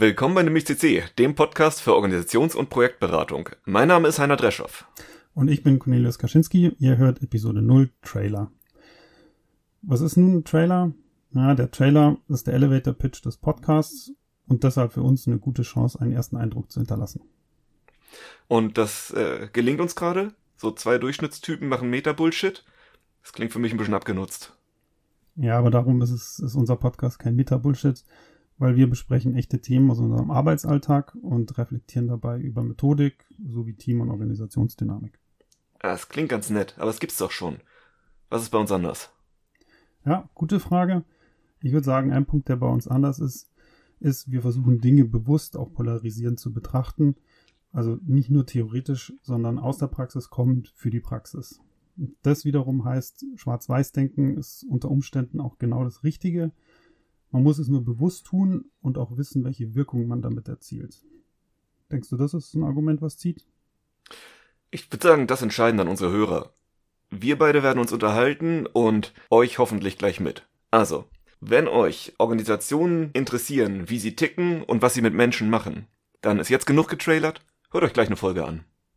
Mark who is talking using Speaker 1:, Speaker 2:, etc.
Speaker 1: Willkommen bei Nämlich CC, dem Podcast für Organisations- und Projektberatung. Mein Name ist Heiner Dreschow.
Speaker 2: Und ich bin Cornelius Kaczynski. Ihr hört Episode 0 Trailer. Was ist nun ein Trailer? Ja, der Trailer ist der Elevator Pitch des Podcasts und deshalb für uns eine gute Chance, einen ersten Eindruck zu hinterlassen.
Speaker 1: Und das äh, gelingt uns gerade? So zwei Durchschnittstypen machen Meta-Bullshit? Das klingt für mich ein bisschen abgenutzt.
Speaker 2: Ja, aber darum ist es ist unser Podcast kein Meta-Bullshit, weil wir besprechen echte Themen aus unserem Arbeitsalltag und reflektieren dabei über Methodik sowie Team- und Organisationsdynamik.
Speaker 1: Das klingt ganz nett, aber es gibt's doch schon. Was ist bei uns anders?
Speaker 2: Ja, gute Frage. Ich würde sagen, ein Punkt, der bei uns anders ist, ist, wir versuchen Dinge bewusst auch polarisierend zu betrachten. Also nicht nur theoretisch, sondern aus der Praxis kommend für die Praxis. Das wiederum heißt, Schwarz-Weiß-Denken ist unter Umständen auch genau das Richtige. Man muss es nur bewusst tun und auch wissen, welche Wirkung man damit erzielt. Denkst du, das ist ein Argument, was zieht?
Speaker 1: Ich würde sagen, das entscheiden dann unsere Hörer. Wir beide werden uns unterhalten und euch hoffentlich gleich mit. Also, wenn euch Organisationen interessieren, wie sie ticken und was sie mit Menschen machen, dann ist jetzt genug getrailert. Hört euch gleich eine Folge an.